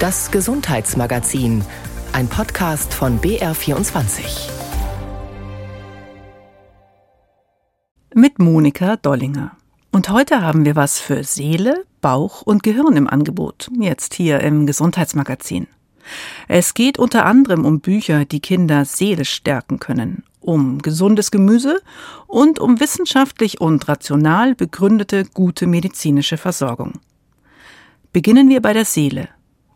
Das Gesundheitsmagazin, ein Podcast von BR24. Mit Monika Dollinger. Und heute haben wir was für Seele, Bauch und Gehirn im Angebot, jetzt hier im Gesundheitsmagazin. Es geht unter anderem um Bücher, die Kinder seelisch stärken können, um gesundes Gemüse und um wissenschaftlich und rational begründete gute medizinische Versorgung. Beginnen wir bei der Seele.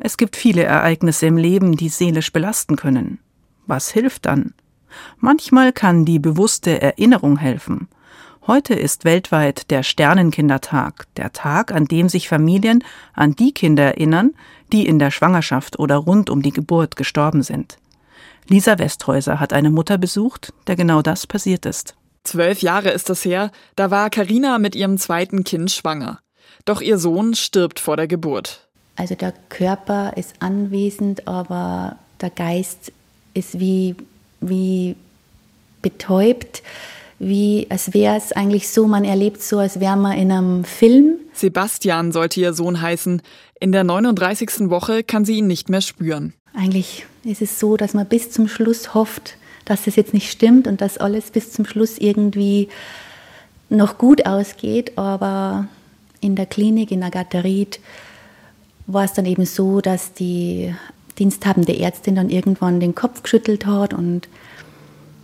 Es gibt viele Ereignisse im Leben, die seelisch belasten können. Was hilft dann? Manchmal kann die bewusste Erinnerung helfen. Heute ist weltweit der Sternenkindertag, der Tag, an dem sich Familien an die Kinder erinnern, die in der Schwangerschaft oder rund um die Geburt gestorben sind. Lisa Westhäuser hat eine Mutter besucht, der genau das passiert ist. Zwölf Jahre ist es her, da war Karina mit ihrem zweiten Kind schwanger. Doch ihr Sohn stirbt vor der Geburt. Also der Körper ist anwesend, aber der Geist ist wie, wie betäubt wie als wäre es eigentlich so, man erlebt so, als wäre man in einem Film. Sebastian sollte ihr Sohn heißen. In der 39. Woche kann sie ihn nicht mehr spüren. Eigentlich ist es so, dass man bis zum Schluss hofft, dass es jetzt nicht stimmt und dass alles bis zum Schluss irgendwie noch gut ausgeht. Aber in der Klinik in Agatharid war es dann eben so, dass die diensthabende Ärztin dann irgendwann den Kopf geschüttelt hat und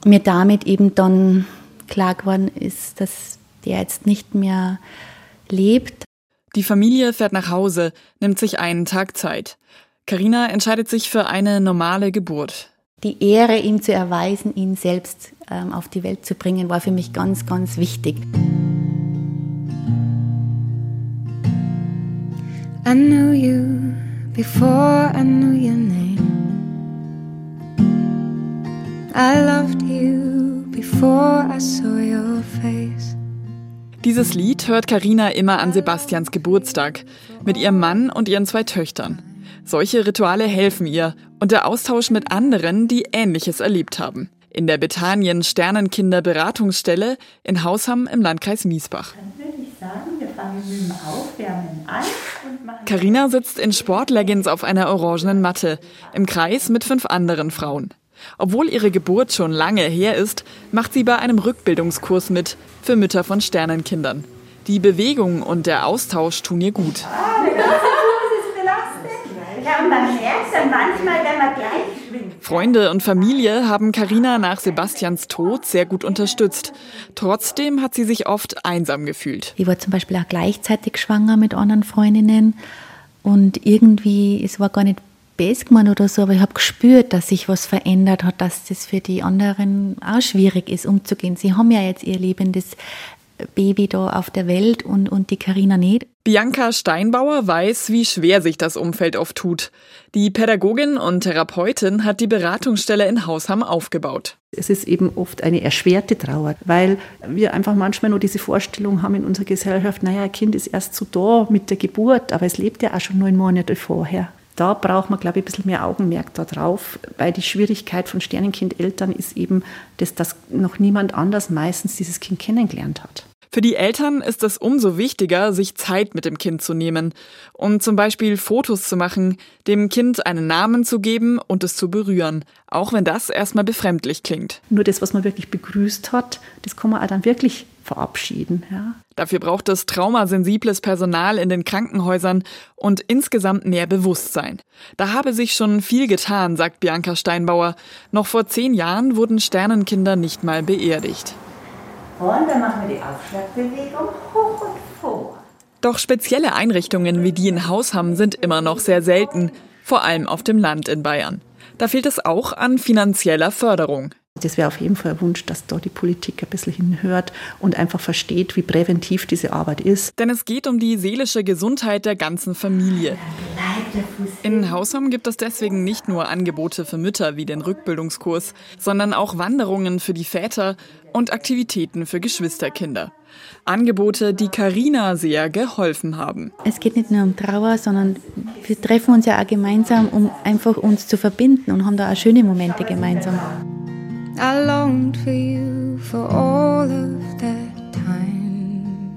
mir damit eben dann klar geworden ist, dass der jetzt nicht mehr lebt. Die Familie fährt nach Hause, nimmt sich einen Tag Zeit. Karina entscheidet sich für eine normale Geburt. Die Ehre, ihm zu erweisen, ihn selbst ähm, auf die Welt zu bringen, war für mich ganz, ganz wichtig. I knew you before I knew your name. I loved you before I saw your face. Dieses Lied hört Karina immer an Sebastians Geburtstag mit ihrem Mann und ihren zwei Töchtern. Solche Rituale helfen ihr und der Austausch mit anderen, die Ähnliches erlebt haben. In der Bethanien Sternenkinder Beratungsstelle in Hausham im Landkreis Miesbach. Karina sitzt in Sportleggings auf einer orangenen Matte im Kreis mit fünf anderen Frauen. Obwohl ihre Geburt schon lange her ist, macht sie bei einem Rückbildungskurs mit für Mütter von Sternenkindern. Die Bewegung und der Austausch tun ihr gut. Freunde und Familie haben Karina nach Sebastians Tod sehr gut unterstützt. Trotzdem hat sie sich oft einsam gefühlt. Ich war zum Beispiel auch gleichzeitig schwanger mit anderen Freundinnen und irgendwie, es war gar nicht Basemann oder so, aber ich habe gespürt, dass sich was verändert hat, dass das für die anderen auch schwierig ist, umzugehen. Sie haben ja jetzt ihr lebendes Baby da auf der Welt und, und die Karina nicht. Bianca Steinbauer weiß, wie schwer sich das Umfeld oft tut. Die Pädagogin und Therapeutin hat die Beratungsstelle in Hausham aufgebaut. Es ist eben oft eine erschwerte Trauer, weil wir einfach manchmal nur diese Vorstellung haben in unserer Gesellschaft, naja, ein Kind ist erst so da mit der Geburt, aber es lebt ja auch schon neun Monate vorher da braucht man, glaube ich, ein bisschen mehr Augenmerk darauf, weil die Schwierigkeit von Sternenkindeltern ist eben, dass das noch niemand anders meistens dieses Kind kennengelernt hat. Für die Eltern ist es umso wichtiger, sich Zeit mit dem Kind zu nehmen und zum Beispiel Fotos zu machen, dem Kind einen Namen zu geben und es zu berühren, auch wenn das erstmal befremdlich klingt. Nur das, was man wirklich begrüßt hat, das kann man auch dann wirklich verabschieden. Ja. Dafür braucht es traumasensibles Personal in den Krankenhäusern und insgesamt mehr Bewusstsein. Da habe sich schon viel getan, sagt Bianca Steinbauer. Noch vor zehn Jahren wurden Sternenkinder nicht mal beerdigt. Und dann machen wir die Aufschlagbewegung hoch und vor. Doch spezielle Einrichtungen wie die in Hausham sind immer noch sehr selten, vor allem auf dem Land in Bayern. Da fehlt es auch an finanzieller Förderung. Das wäre auf jeden Fall ein Wunsch, dass da die Politik ein bisschen hinhört und einfach versteht, wie präventiv diese Arbeit ist. Denn es geht um die seelische Gesundheit der ganzen Familie. In Hausham gibt es deswegen nicht nur Angebote für Mütter wie den Rückbildungskurs, sondern auch Wanderungen für die Väter und Aktivitäten für Geschwisterkinder. Angebote, die Karina sehr geholfen haben. Es geht nicht nur um Trauer, sondern wir treffen uns ja auch gemeinsam, um einfach uns zu verbinden und haben da auch schöne Momente gemeinsam. I longed for you for all of that time.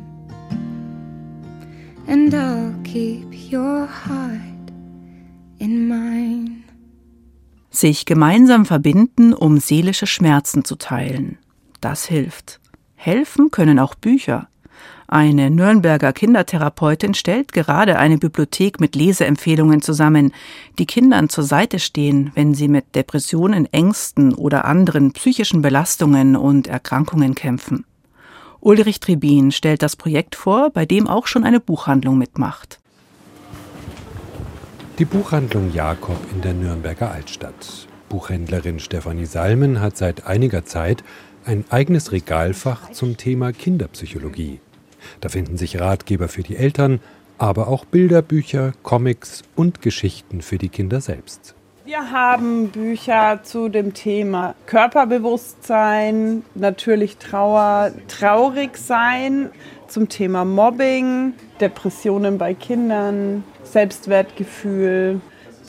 And I'll keep your heart in mein. Sich gemeinsam verbinden, um seelische Schmerzen zu teilen. Das hilft. Helfen können auch Bücher. Eine Nürnberger Kindertherapeutin stellt gerade eine Bibliothek mit Leseempfehlungen zusammen, die Kindern zur Seite stehen, wenn sie mit Depressionen, Ängsten oder anderen psychischen Belastungen und Erkrankungen kämpfen. Ulrich Tribin stellt das Projekt vor, bei dem auch schon eine Buchhandlung mitmacht. Die Buchhandlung Jakob in der Nürnberger Altstadt. Buchhändlerin Stefanie Salmen hat seit einiger Zeit ein eigenes Regalfach zum Thema Kinderpsychologie. Da finden sich Ratgeber für die Eltern, aber auch Bilderbücher, Comics und Geschichten für die Kinder selbst. Wir haben Bücher zu dem Thema Körperbewusstsein, natürlich Trauer, traurig sein, zum Thema Mobbing, Depressionen bei Kindern, Selbstwertgefühl,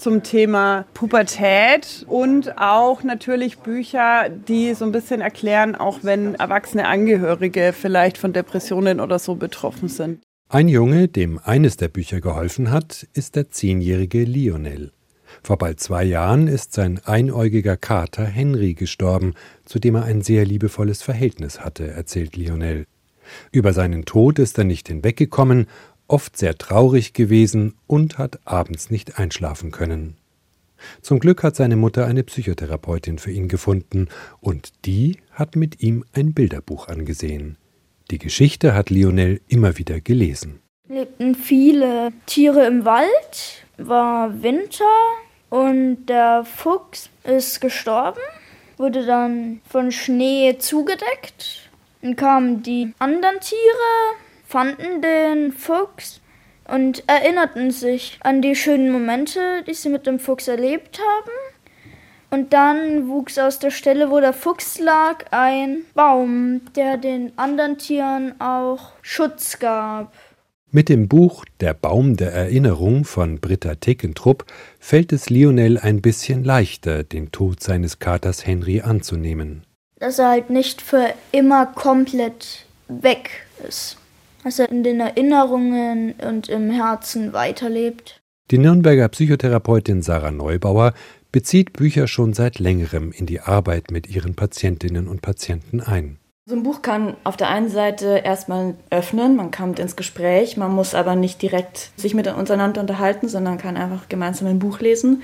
zum Thema Pubertät und auch natürlich Bücher, die so ein bisschen erklären, auch wenn erwachsene Angehörige vielleicht von Depressionen oder so betroffen sind. Ein Junge, dem eines der Bücher geholfen hat, ist der zehnjährige Lionel. Vor bald zwei Jahren ist sein einäugiger Kater Henry gestorben, zu dem er ein sehr liebevolles Verhältnis hatte, erzählt Lionel. Über seinen Tod ist er nicht hinweggekommen oft sehr traurig gewesen und hat abends nicht einschlafen können. Zum Glück hat seine Mutter eine Psychotherapeutin für ihn gefunden, und die hat mit ihm ein Bilderbuch angesehen. Die Geschichte hat Lionel immer wieder gelesen. Lebten viele Tiere im Wald, war Winter und der Fuchs ist gestorben, wurde dann von Schnee zugedeckt. Dann kamen die anderen Tiere, fanden den Fuchs und erinnerten sich an die schönen Momente, die sie mit dem Fuchs erlebt haben. Und dann wuchs aus der Stelle, wo der Fuchs lag, ein Baum, der den anderen Tieren auch Schutz gab. Mit dem Buch Der Baum der Erinnerung von Britta Tekentrupp fällt es Lionel ein bisschen leichter, den Tod seines Katers Henry anzunehmen. Dass er halt nicht für immer komplett weg ist dass er in den Erinnerungen und im Herzen weiterlebt. Die Nürnberger Psychotherapeutin Sarah Neubauer bezieht Bücher schon seit längerem in die Arbeit mit ihren Patientinnen und Patienten ein. So ein Buch kann auf der einen Seite erstmal öffnen, man kommt ins Gespräch, man muss aber nicht direkt sich mit untereinander unterhalten, sondern kann einfach gemeinsam ein Buch lesen.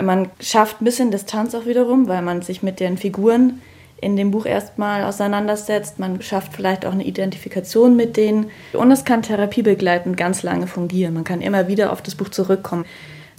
Man schafft ein bisschen Distanz auch wiederum, weil man sich mit den Figuren in dem Buch erstmal auseinandersetzt. Man schafft vielleicht auch eine Identifikation mit denen. Und es kann therapiebegleitend ganz lange fungieren. Man kann immer wieder auf das Buch zurückkommen.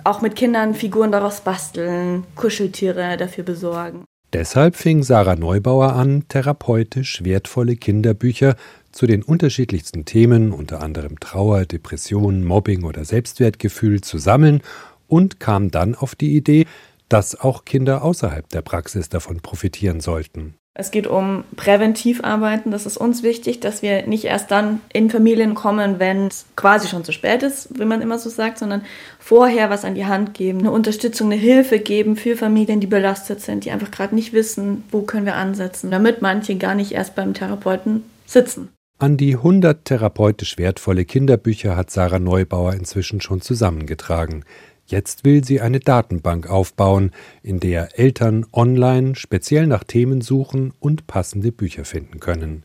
Auch mit Kindern Figuren daraus basteln, Kuscheltiere dafür besorgen. Deshalb fing Sarah Neubauer an, therapeutisch wertvolle Kinderbücher zu den unterschiedlichsten Themen, unter anderem Trauer, Depression, Mobbing oder Selbstwertgefühl, zu sammeln und kam dann auf die Idee, dass auch Kinder außerhalb der Praxis davon profitieren sollten. Es geht um Präventivarbeiten. Das ist uns wichtig, dass wir nicht erst dann in Familien kommen, wenn es quasi schon zu spät ist, wie man immer so sagt, sondern vorher was an die Hand geben, eine Unterstützung, eine Hilfe geben für Familien, die belastet sind, die einfach gerade nicht wissen, wo können wir ansetzen, damit manche gar nicht erst beim Therapeuten sitzen. An die 100 therapeutisch wertvolle Kinderbücher hat Sarah Neubauer inzwischen schon zusammengetragen. Jetzt will sie eine Datenbank aufbauen, in der Eltern online speziell nach Themen suchen und passende Bücher finden können.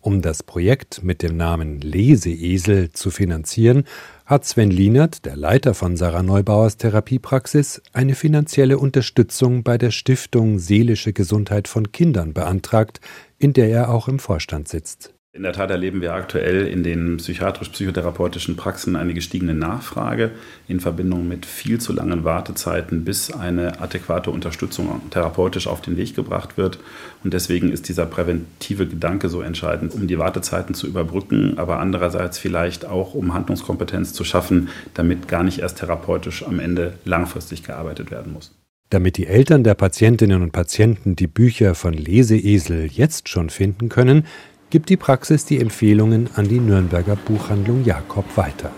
Um das Projekt mit dem Namen Leseesel zu finanzieren, hat Sven Lienert, der Leiter von Sarah Neubauers Therapiepraxis, eine finanzielle Unterstützung bei der Stiftung Seelische Gesundheit von Kindern beantragt, in der er auch im Vorstand sitzt. In der Tat erleben wir aktuell in den psychiatrisch-psychotherapeutischen Praxen eine gestiegene Nachfrage in Verbindung mit viel zu langen Wartezeiten, bis eine adäquate Unterstützung therapeutisch auf den Weg gebracht wird. Und deswegen ist dieser präventive Gedanke so entscheidend, um die Wartezeiten zu überbrücken, aber andererseits vielleicht auch, um Handlungskompetenz zu schaffen, damit gar nicht erst therapeutisch am Ende langfristig gearbeitet werden muss. Damit die Eltern der Patientinnen und Patienten die Bücher von Leseesel jetzt schon finden können, gibt die Praxis die Empfehlungen an die Nürnberger Buchhandlung Jakob weiter.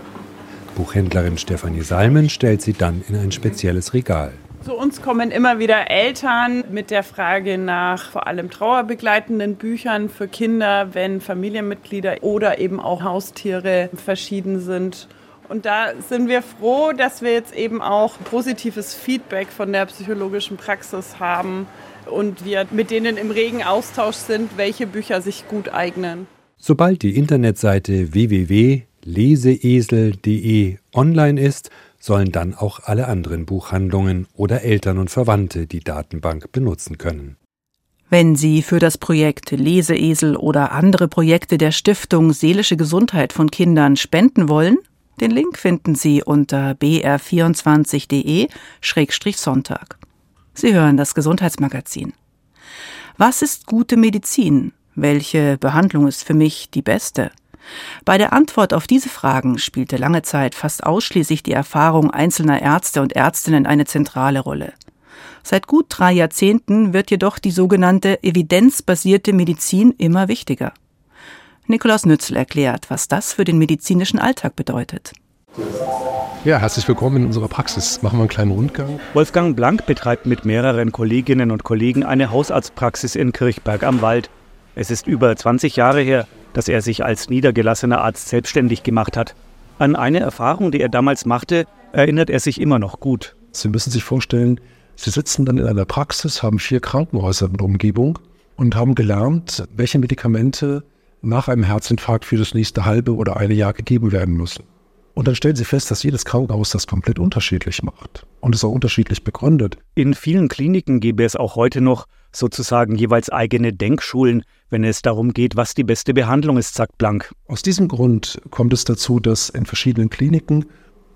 Buchhändlerin Stefanie Salmen stellt sie dann in ein spezielles Regal. Zu uns kommen immer wieder Eltern mit der Frage nach vor allem trauerbegleitenden Büchern für Kinder, wenn Familienmitglieder oder eben auch Haustiere verschieden sind. Und da sind wir froh, dass wir jetzt eben auch positives Feedback von der psychologischen Praxis haben und wir mit denen im regen Austausch sind, welche Bücher sich gut eignen. Sobald die Internetseite www.leseesel.de online ist, sollen dann auch alle anderen Buchhandlungen oder Eltern und Verwandte die Datenbank benutzen können. Wenn Sie für das Projekt Leseesel oder andere Projekte der Stiftung Seelische Gesundheit von Kindern spenden wollen, den Link finden Sie unter br24.de-sonntag. Sie hören das Gesundheitsmagazin. Was ist gute Medizin? Welche Behandlung ist für mich die beste? Bei der Antwort auf diese Fragen spielte lange Zeit fast ausschließlich die Erfahrung einzelner Ärzte und Ärztinnen eine zentrale Rolle. Seit gut drei Jahrzehnten wird jedoch die sogenannte evidenzbasierte Medizin immer wichtiger. Nikolaus Nützel erklärt, was das für den medizinischen Alltag bedeutet. Ja, herzlich willkommen in unserer Praxis. Machen wir einen kleinen Rundgang. Wolfgang Blank betreibt mit mehreren Kolleginnen und Kollegen eine Hausarztpraxis in Kirchberg am Wald. Es ist über 20 Jahre her, dass er sich als niedergelassener Arzt selbstständig gemacht hat. An eine Erfahrung, die er damals machte, erinnert er sich immer noch gut. Sie müssen sich vorstellen, Sie sitzen dann in einer Praxis, haben vier Krankenhäuser in der Umgebung und haben gelernt, welche Medikamente nach einem Herzinfarkt für das nächste halbe oder eine Jahr gegeben werden müssen. Und dann stellen Sie fest, dass jedes Krankenhaus das komplett unterschiedlich macht und es auch unterschiedlich begründet. In vielen Kliniken gäbe es auch heute noch sozusagen jeweils eigene Denkschulen, wenn es darum geht, was die beste Behandlung ist, sagt Blank. Aus diesem Grund kommt es dazu, dass in verschiedenen Kliniken,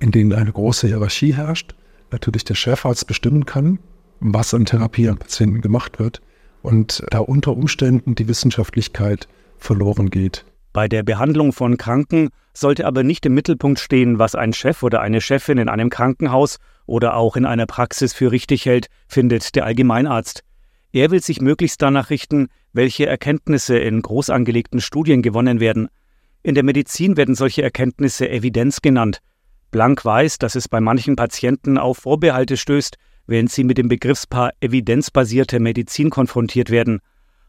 in denen eine große Hierarchie herrscht, natürlich der Chefarzt bestimmen kann, was an Therapie an Patienten gemacht wird und da unter Umständen die Wissenschaftlichkeit verloren geht. Bei der Behandlung von Kranken sollte aber nicht im Mittelpunkt stehen, was ein Chef oder eine Chefin in einem Krankenhaus oder auch in einer Praxis für richtig hält, findet der Allgemeinarzt. Er will sich möglichst danach richten, welche Erkenntnisse in groß angelegten Studien gewonnen werden. In der Medizin werden solche Erkenntnisse Evidenz genannt. Blank weiß, dass es bei manchen Patienten auf Vorbehalte stößt, wenn sie mit dem Begriffspaar evidenzbasierte Medizin konfrontiert werden.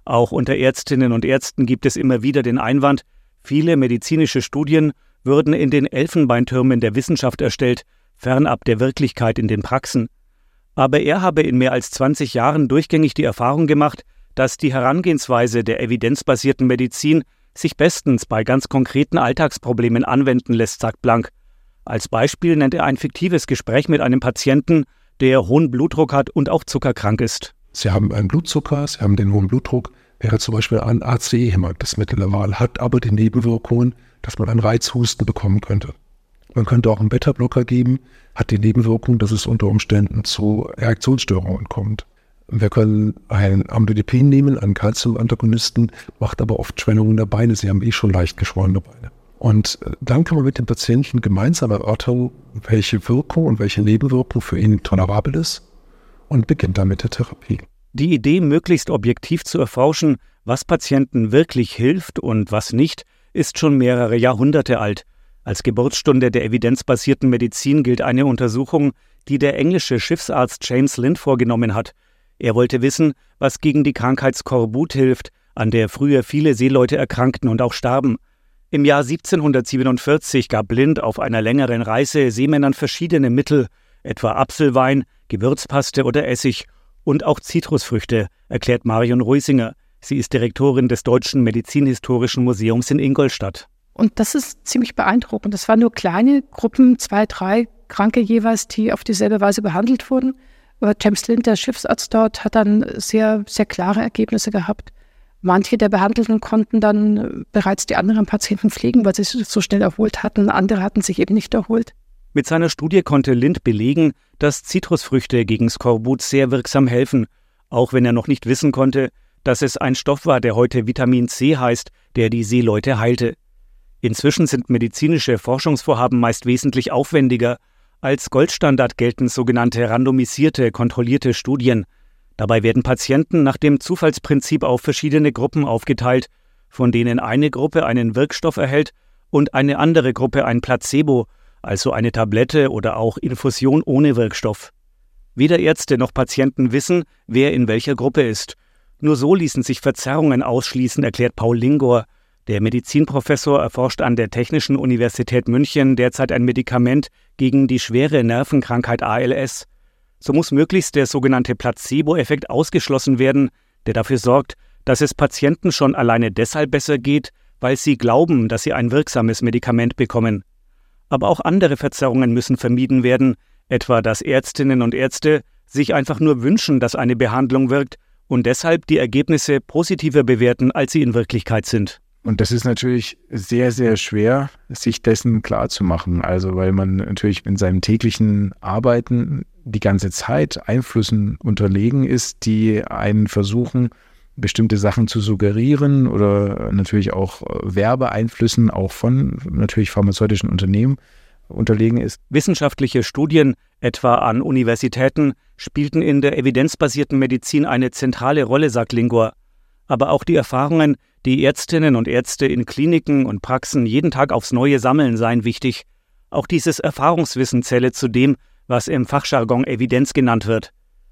Auch unter Ärztinnen und Ärzten gibt es immer wieder den Einwand, viele medizinische Studien würden in den Elfenbeintürmen der Wissenschaft erstellt, fernab der Wirklichkeit in den Praxen. Aber er habe in mehr als 20 Jahren durchgängig die Erfahrung gemacht, dass die Herangehensweise der evidenzbasierten Medizin sich bestens bei ganz konkreten Alltagsproblemen anwenden lässt, sagt Blank. Als Beispiel nennt er ein fiktives Gespräch mit einem Patienten, der hohen Blutdruck hat und auch zuckerkrank ist. Sie haben einen Blutzucker, Sie haben den hohen Blutdruck, wäre zum Beispiel ein ACE-Hämmer das Mittel der Wahl, hat aber die Nebenwirkungen, dass man einen Reizhusten bekommen könnte. Man könnte auch einen Beta-Blocker geben, hat die Nebenwirkung, dass es unter Umständen zu Reaktionsstörungen kommt. Wir können ein Amlodipin nehmen, einen Calcium-Antagonisten, macht aber oft Schwellungen der Beine. Sie haben eh schon leicht geschwollene Beine. Und äh, dann kann man mit dem Patienten gemeinsam erörtern, welche Wirkung und welche Nebenwirkung für ihn tolerabel ist und beginnt damit der Therapie. Die Idee, möglichst objektiv zu erforschen, was Patienten wirklich hilft und was nicht, ist schon mehrere Jahrhunderte alt. Als Geburtsstunde der evidenzbasierten Medizin gilt eine Untersuchung, die der englische Schiffsarzt James Lind vorgenommen hat. Er wollte wissen, was gegen die Krankheit Skorbut hilft, an der früher viele Seeleute erkrankten und auch starben. Im Jahr 1747 gab Lind auf einer längeren Reise Seemännern verschiedene Mittel, etwa Apfelwein, Gewürzpaste oder Essig und auch Zitrusfrüchte, erklärt Marion Reusinger. Sie ist Direktorin des Deutschen Medizinhistorischen Museums in Ingolstadt. Und das ist ziemlich beeindruckend. Das waren nur kleine Gruppen, zwei, drei Kranke jeweils, die auf dieselbe Weise behandelt wurden. Aber James Lind, der Schiffsarzt dort, hat dann sehr, sehr klare Ergebnisse gehabt. Manche der Behandelten konnten dann bereits die anderen Patienten pflegen, weil sie sich so schnell erholt hatten. Andere hatten sich eben nicht erholt. Mit seiner Studie konnte Lind belegen, dass Zitrusfrüchte gegen Skorbut sehr wirksam helfen, auch wenn er noch nicht wissen konnte, dass es ein Stoff war, der heute Vitamin C heißt, der die Seeleute heilte. Inzwischen sind medizinische Forschungsvorhaben meist wesentlich aufwendiger. Als Goldstandard gelten sogenannte randomisierte, kontrollierte Studien. Dabei werden Patienten nach dem Zufallsprinzip auf verschiedene Gruppen aufgeteilt, von denen eine Gruppe einen Wirkstoff erhält und eine andere Gruppe ein Placebo, also eine Tablette oder auch Infusion ohne Wirkstoff. Weder Ärzte noch Patienten wissen, wer in welcher Gruppe ist. Nur so ließen sich Verzerrungen ausschließen, erklärt Paul Lingor. Der Medizinprofessor erforscht an der Technischen Universität München derzeit ein Medikament gegen die schwere Nervenkrankheit ALS. So muss möglichst der sogenannte Placebo-Effekt ausgeschlossen werden, der dafür sorgt, dass es Patienten schon alleine deshalb besser geht, weil sie glauben, dass sie ein wirksames Medikament bekommen. Aber auch andere Verzerrungen müssen vermieden werden, etwa dass Ärztinnen und Ärzte sich einfach nur wünschen, dass eine Behandlung wirkt und deshalb die Ergebnisse positiver bewerten, als sie in Wirklichkeit sind. Und das ist natürlich sehr, sehr schwer, sich dessen klarzumachen. Also, weil man natürlich in seinem täglichen Arbeiten die ganze Zeit Einflüssen unterlegen ist, die einen versuchen, bestimmte Sachen zu suggerieren oder natürlich auch äh, Werbeeinflüssen auch von natürlich pharmazeutischen Unternehmen unterlegen ist. Wissenschaftliche Studien, etwa an Universitäten, spielten in der evidenzbasierten Medizin eine zentrale Rolle, sagt Lingor. Aber auch die Erfahrungen, die Ärztinnen und Ärzte in Kliniken und Praxen jeden Tag aufs Neue sammeln, seien wichtig. Auch dieses Erfahrungswissen zähle zu dem, was im Fachjargon Evidenz genannt wird.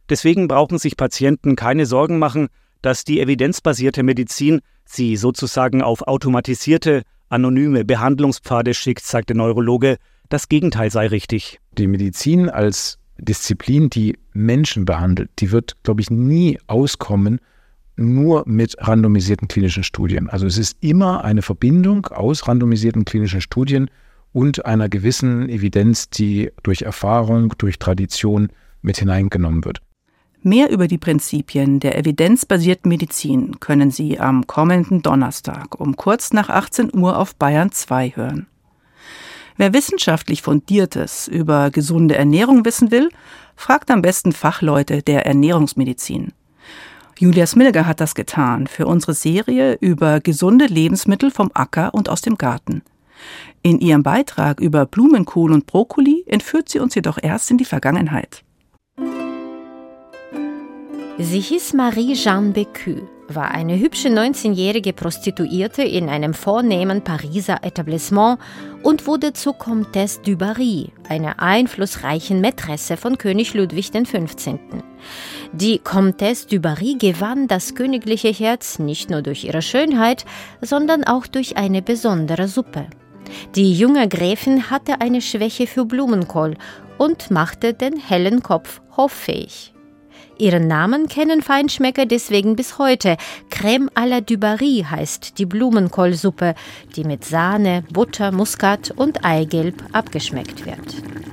Deswegen brauchen sich Patienten keine Sorgen machen, dass die evidenzbasierte Medizin sie sozusagen auf automatisierte, anonyme Behandlungspfade schickt, sagt der Neurologe, das Gegenteil sei richtig. Die Medizin als Disziplin, die Menschen behandelt, die wird, glaube ich, nie auskommen nur mit randomisierten klinischen Studien. Also es ist immer eine Verbindung aus randomisierten klinischen Studien und einer gewissen Evidenz, die durch Erfahrung, durch Tradition mit hineingenommen wird. Mehr über die Prinzipien der evidenzbasierten Medizin können Sie am kommenden Donnerstag um kurz nach 18 Uhr auf Bayern 2 hören. Wer wissenschaftlich Fundiertes über gesunde Ernährung wissen will, fragt am besten Fachleute der Ernährungsmedizin. Julia Smilger hat das getan für unsere Serie über gesunde Lebensmittel vom Acker und aus dem Garten. In ihrem Beitrag über Blumenkohl und Brokkoli entführt sie uns jedoch erst in die Vergangenheit. Sie hieß Marie-Jeanne Bécu, war eine hübsche 19-jährige Prostituierte in einem vornehmen Pariser Etablissement und wurde zur Comtesse du Barry, einer einflussreichen Mätresse von König Ludwig XV. Die Comtesse du Barry gewann das königliche Herz nicht nur durch ihre Schönheit, sondern auch durch eine besondere Suppe. Die junge Gräfin hatte eine Schwäche für Blumenkohl und machte den hellen Kopf hoffähig. Ihren Namen kennen Feinschmecker deswegen bis heute. Crème à la Dubarry heißt die Blumenkohlsuppe, die mit Sahne, Butter, Muskat und Eigelb abgeschmeckt wird.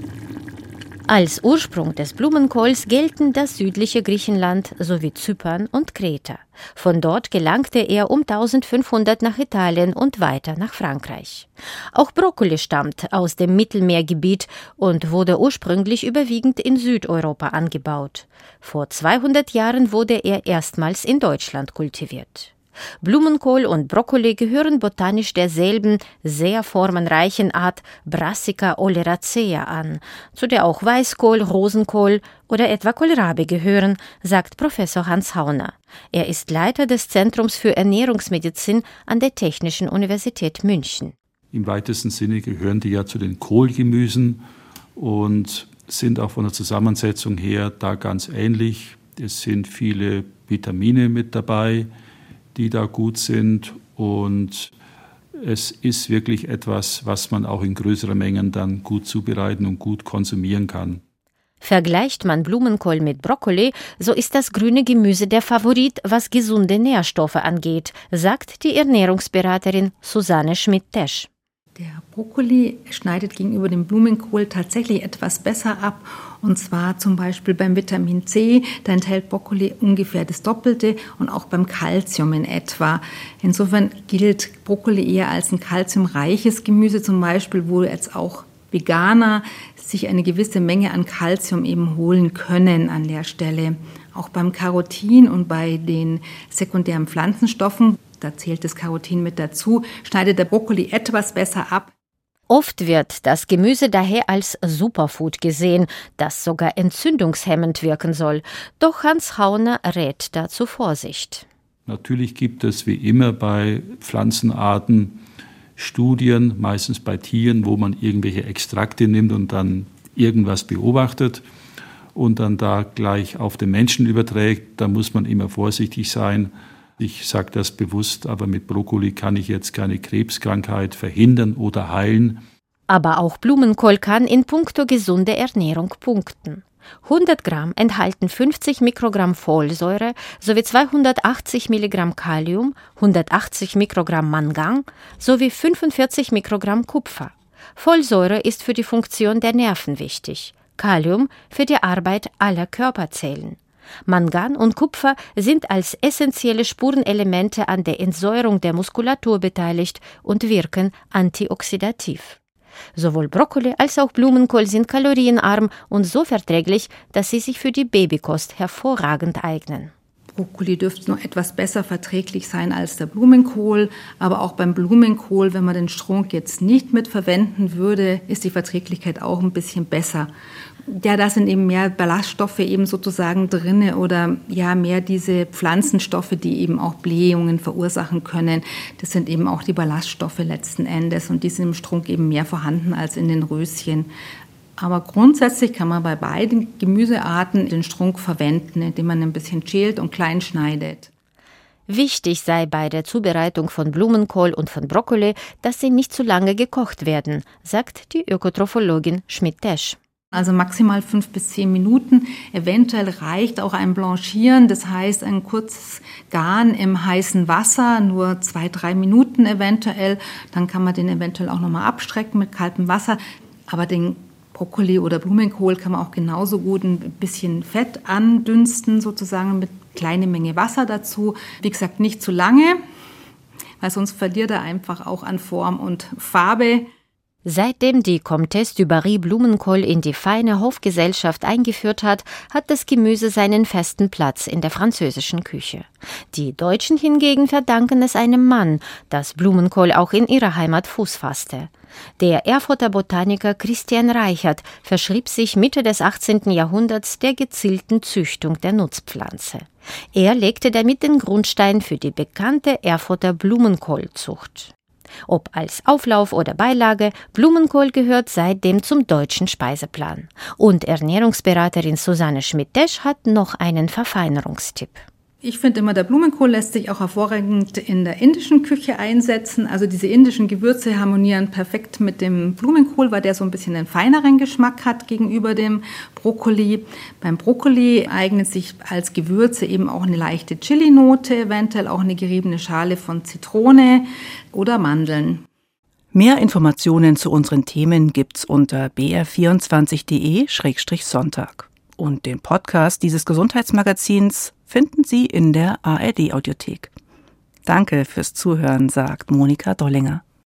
Als Ursprung des Blumenkohls gelten das südliche Griechenland sowie Zypern und Kreta. Von dort gelangte er um 1500 nach Italien und weiter nach Frankreich. Auch Brokkoli stammt aus dem Mittelmeergebiet und wurde ursprünglich überwiegend in Südeuropa angebaut. Vor 200 Jahren wurde er erstmals in Deutschland kultiviert. Blumenkohl und Brokkoli gehören botanisch derselben, sehr formenreichen Art Brassica oleracea an, zu der auch Weißkohl, Rosenkohl oder etwa Kohlrabi gehören, sagt Professor Hans Hauner. Er ist Leiter des Zentrums für Ernährungsmedizin an der Technischen Universität München. Im weitesten Sinne gehören die ja zu den Kohlgemüsen und sind auch von der Zusammensetzung her da ganz ähnlich. Es sind viele Vitamine mit dabei die da gut sind. Und es ist wirklich etwas, was man auch in größeren Mengen dann gut zubereiten und gut konsumieren kann. Vergleicht man Blumenkohl mit Brokkoli, so ist das grüne Gemüse der Favorit, was gesunde Nährstoffe angeht, sagt die Ernährungsberaterin Susanne Schmidt-Tesch. Der Brokkoli schneidet gegenüber dem Blumenkohl tatsächlich etwas besser ab. Und zwar zum Beispiel beim Vitamin C, da enthält Brokkoli ungefähr das Doppelte und auch beim Kalzium in etwa. Insofern gilt Brokkoli eher als ein kalziumreiches Gemüse, zum Beispiel, wo jetzt auch Veganer sich eine gewisse Menge an Kalzium eben holen können an der Stelle. Auch beim Carotin und bei den sekundären Pflanzenstoffen da zählt das Carotin mit dazu, schneidet der Brokkoli etwas besser ab. Oft wird das Gemüse daher als Superfood gesehen, das sogar entzündungshemmend wirken soll. Doch Hans Hauner rät dazu Vorsicht. Natürlich gibt es wie immer bei Pflanzenarten Studien, meistens bei Tieren, wo man irgendwelche Extrakte nimmt und dann irgendwas beobachtet und dann da gleich auf den Menschen überträgt. Da muss man immer vorsichtig sein. Ich sage das bewusst, aber mit Brokkoli kann ich jetzt keine Krebskrankheit verhindern oder heilen. Aber auch Blumenkohl kann in puncto gesunde Ernährung punkten. 100 Gramm enthalten 50 Mikrogramm Folsäure sowie 280 Milligramm Kalium, 180 Mikrogramm Mangan sowie 45 Mikrogramm Kupfer. Folsäure ist für die Funktion der Nerven wichtig, Kalium für die Arbeit aller Körperzellen. Mangan und Kupfer sind als essentielle Spurenelemente an der Entsäuerung der Muskulatur beteiligt und wirken antioxidativ. Sowohl Brokkoli als auch Blumenkohl sind kalorienarm und so verträglich, dass sie sich für die Babykost hervorragend eignen. Brokkoli dürfte noch etwas besser verträglich sein als der Blumenkohl, aber auch beim Blumenkohl, wenn man den Strunk jetzt nicht mit verwenden würde, ist die Verträglichkeit auch ein bisschen besser. Ja, da sind eben mehr Ballaststoffe eben sozusagen drin oder ja, mehr diese Pflanzenstoffe, die eben auch Blähungen verursachen können. Das sind eben auch die Ballaststoffe letzten Endes und die sind im Strunk eben mehr vorhanden als in den Röschen. Aber grundsätzlich kann man bei beiden Gemüsearten den Strunk verwenden, indem man ein bisschen schält und klein schneidet. Wichtig sei bei der Zubereitung von Blumenkohl und von Brokkoli, dass sie nicht zu lange gekocht werden, sagt die Ökotrophologin Schmidt-Tesch. Also maximal fünf bis zehn Minuten. Eventuell reicht auch ein Blanchieren, das heißt ein kurzes Garn im heißen Wasser, nur zwei, drei Minuten eventuell. Dann kann man den eventuell auch nochmal abstrecken mit kaltem Wasser. Aber den Brokkoli oder Blumenkohl kann man auch genauso gut ein bisschen Fett andünsten, sozusagen mit kleine Menge Wasser dazu. Wie gesagt, nicht zu lange, weil sonst verliert er einfach auch an Form und Farbe. Seitdem die Comtesse du Barry Blumenkohl in die feine Hofgesellschaft eingeführt hat, hat das Gemüse seinen festen Platz in der französischen Küche. Die Deutschen hingegen verdanken es einem Mann, dass Blumenkohl auch in ihrer Heimat Fuß fasste. Der Erfurter Botaniker Christian Reichert verschrieb sich Mitte des 18. Jahrhunderts der gezielten Züchtung der Nutzpflanze. Er legte damit den Grundstein für die bekannte Erfurter Blumenkohlzucht. Ob als Auflauf oder Beilage, Blumenkohl gehört seitdem zum deutschen Speiseplan. Und Ernährungsberaterin Susanne Schmidt-Desch hat noch einen Verfeinerungstipp. Ich finde immer, der Blumenkohl lässt sich auch hervorragend in der indischen Küche einsetzen. Also diese indischen Gewürze harmonieren perfekt mit dem Blumenkohl, weil der so ein bisschen einen feineren Geschmack hat gegenüber dem Brokkoli. Beim Brokkoli eignet sich als Gewürze eben auch eine leichte Chili-Note, eventuell auch eine geriebene Schale von Zitrone oder Mandeln. Mehr Informationen zu unseren Themen gibt's unter br24.de-sonntag. Und den Podcast dieses Gesundheitsmagazins finden Sie in der ARD-Audiothek. Danke fürs Zuhören, sagt Monika Dollinger.